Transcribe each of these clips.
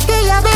aquella vez.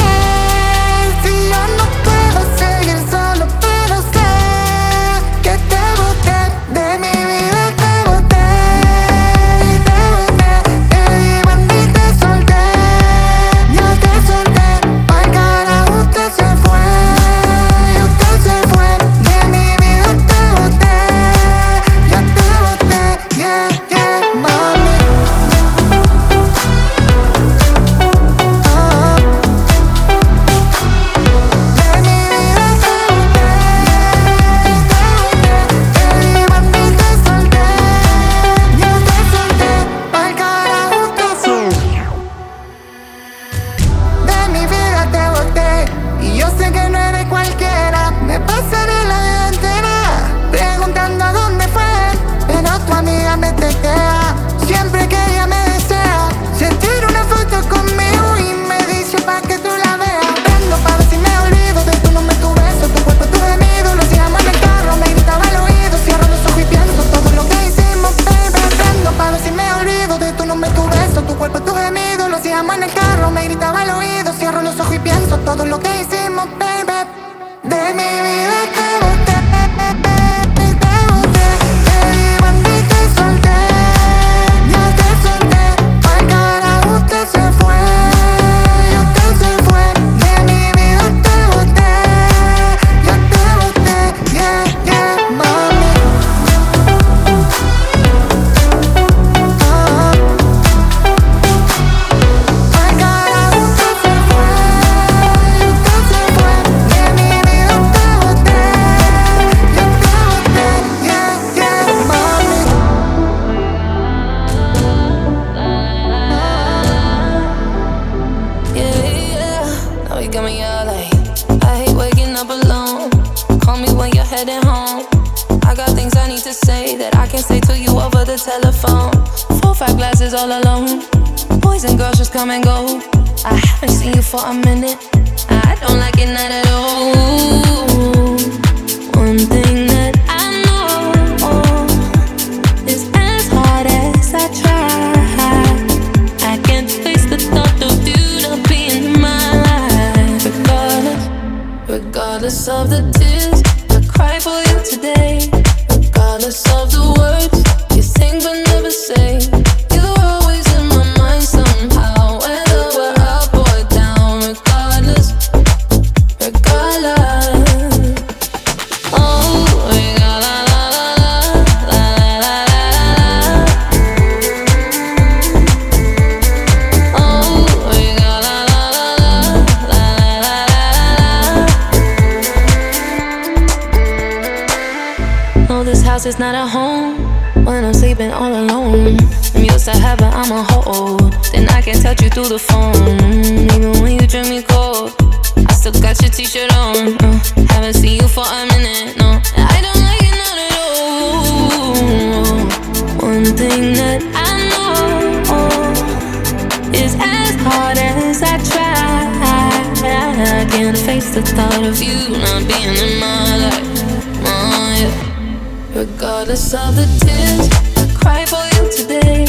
the thought of you not being in my life. Oh, yeah. Regardless of the tears I cry for you today,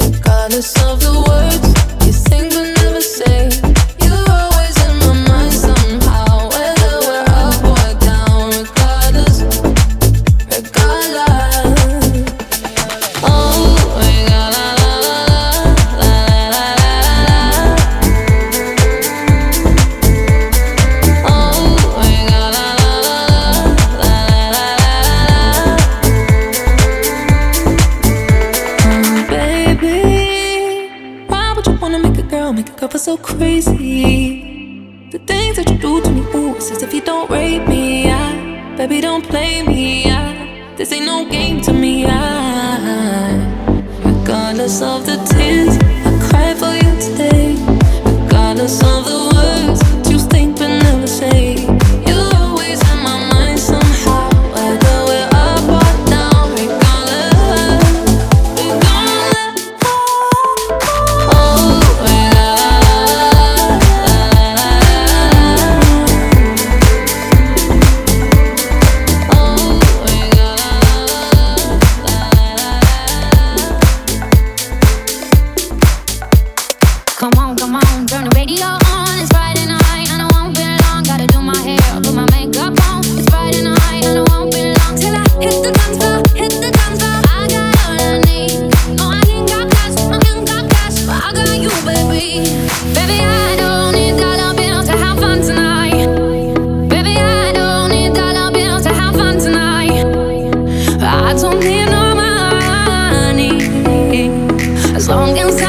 regardless of the words. don't play me. yeah. this ain't no game to me. yeah. long as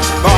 check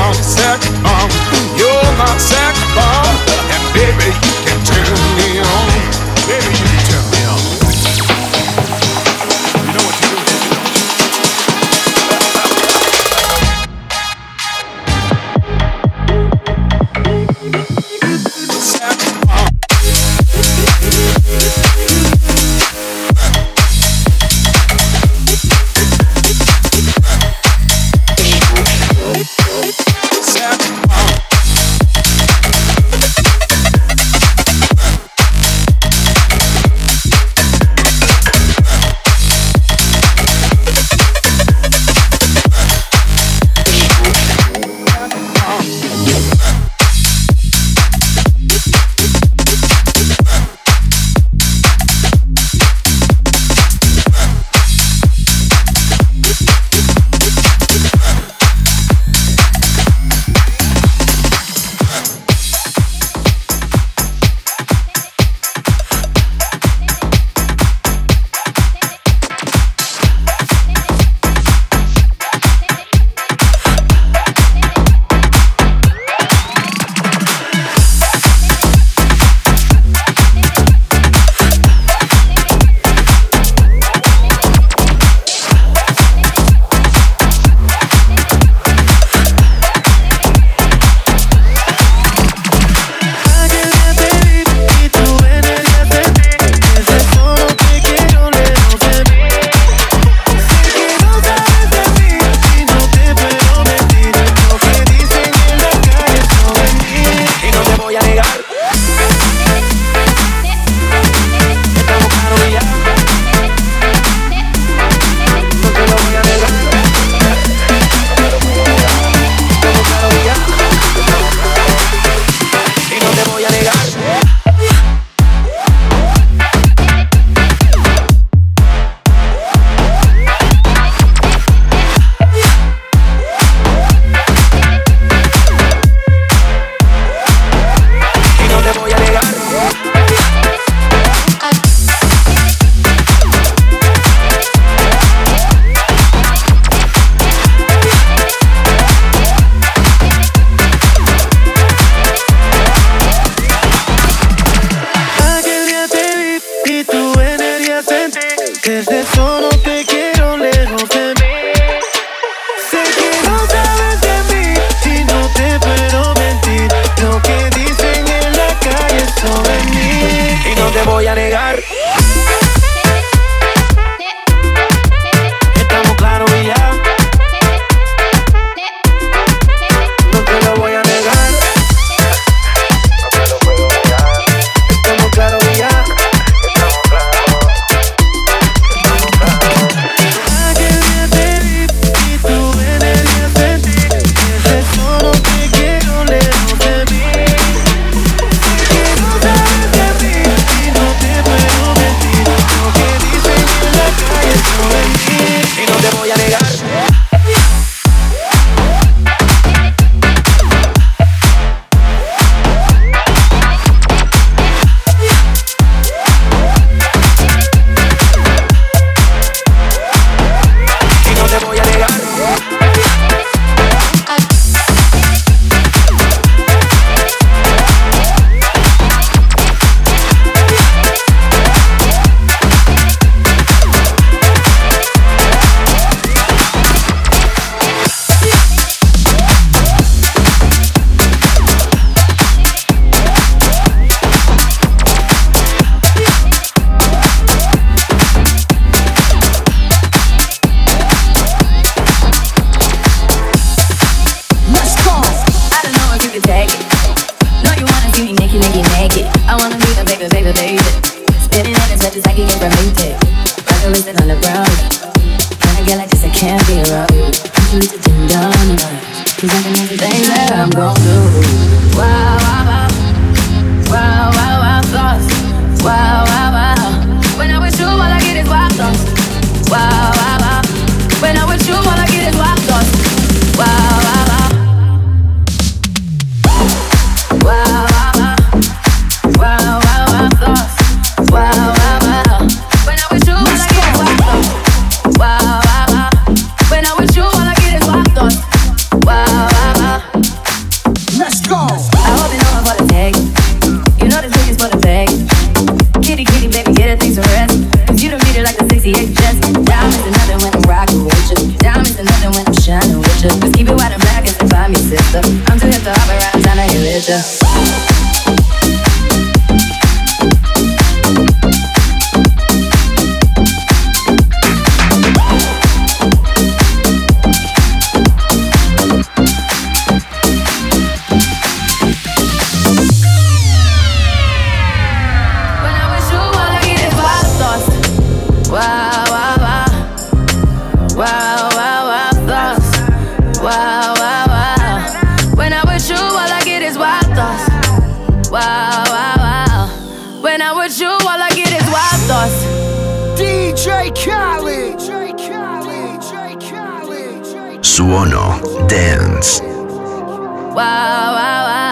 Suono Dance. Wow, wow, wow.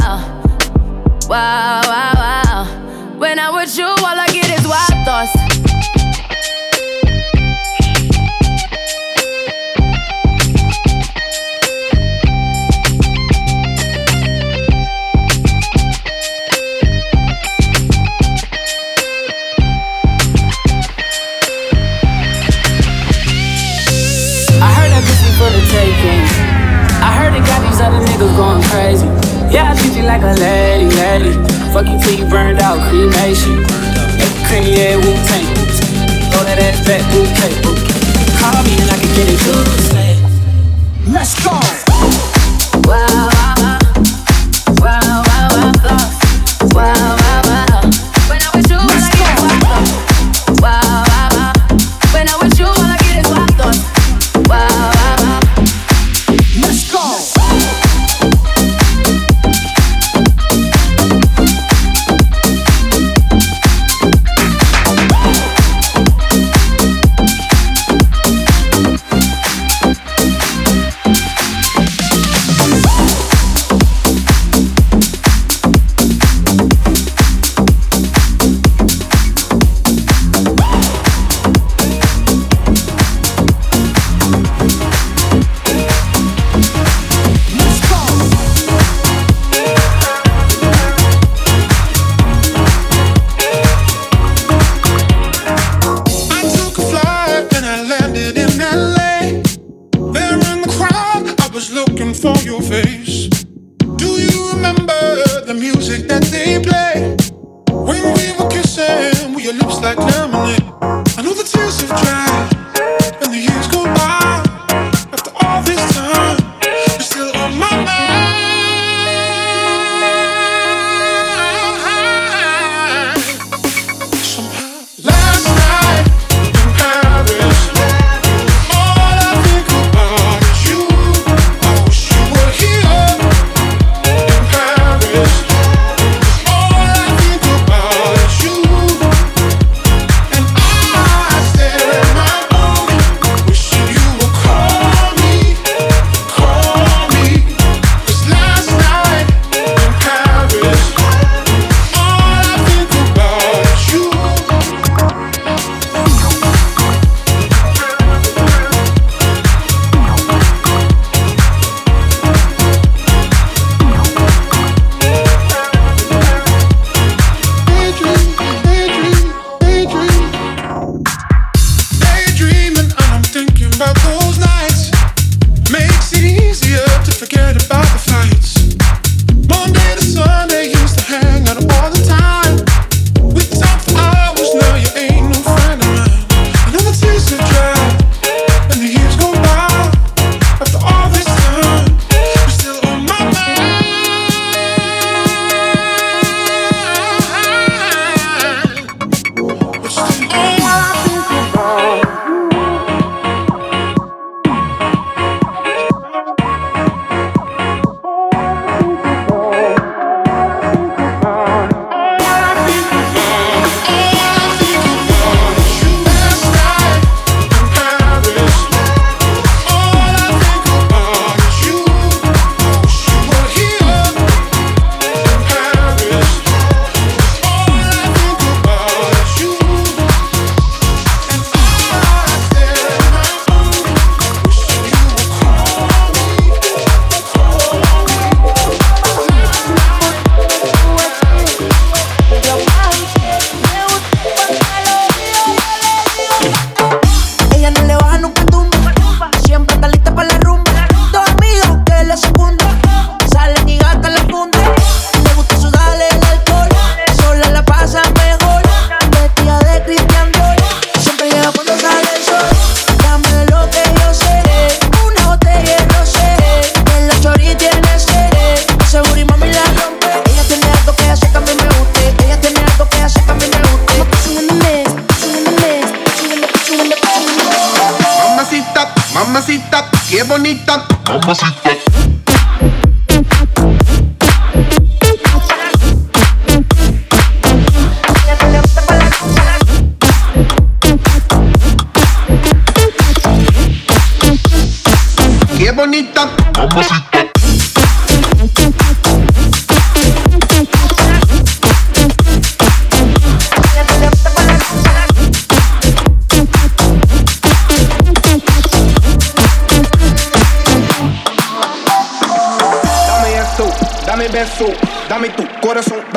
Yeah, I treat you like a lady, lady. Fuck you till you burned out, cremation. Creamy, yeah, Wu Tang. Throw that ass back, Tang. Call me and I can get it good. Let's go.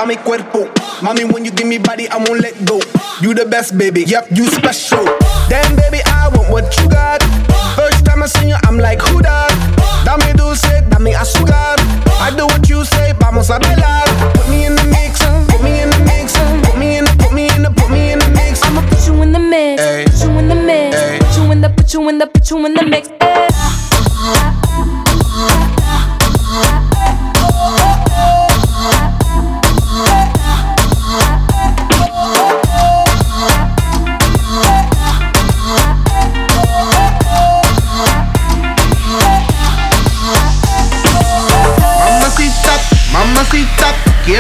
mami cuerpo. Mommy, when you give me body, I won't let go. You the best, baby. Yep, you special.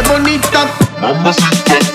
bonita. Mamacita.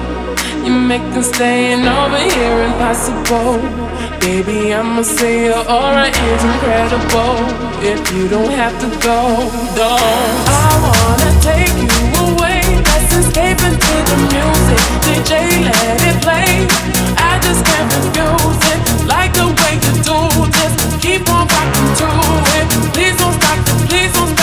You make them staying over here impossible. Baby, I'ma say your aura is incredible. If you don't have to go, don't. I wanna take you away. Let's escape into the music. DJ, let it play. I just can't refuse it. Like the way you do this. Keep on rocking to it. Please don't stop. Please don't stop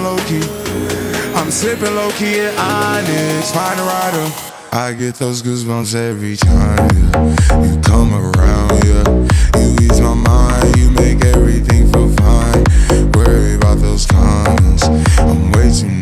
low key. I'm sipping low key at Onyx, find a rider. I get those goosebumps every time, yeah. You come around, yeah. You ease my mind, you make everything feel fine. Worry about those comments, I'm way too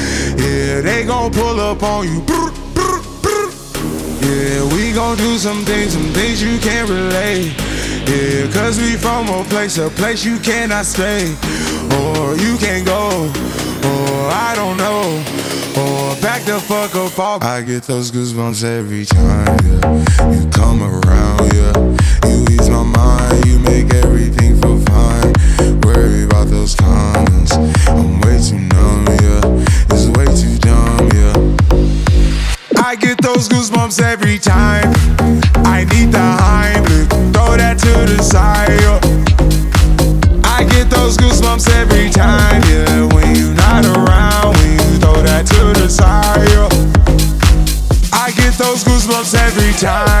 Yeah, they gon' pull up on you. Yeah, we gon' do some things, some things you can't relate. Yeah, cause we from a place, a place you cannot stay. Or you can't go, or I don't know. Or back the fuck up off. I get those goosebumps every time, yeah. You come around, yeah. You ease my mind, you make everything feel fine. Worry about those comments. I'm way too numb, yeah. Way too dumb, yeah. I get those goosebumps every time. I need the Heimlich, throw that to the side, yeah. I get those goosebumps every time, yeah. When you're not around, when you throw that to the side, yeah. I get those goosebumps every time.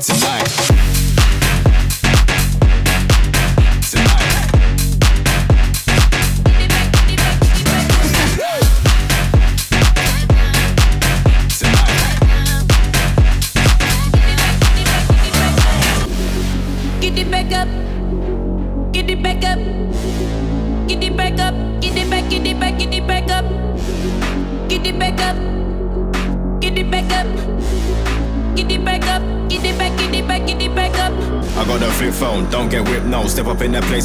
Tonight.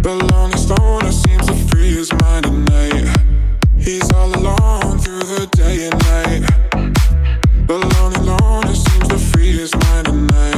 The lonely stoner seems to free his mind at night. He's all alone through the day and night. The lonely loner seems to free his mind at night.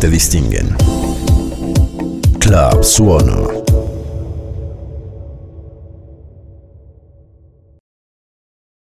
te distinguen. Club Suono.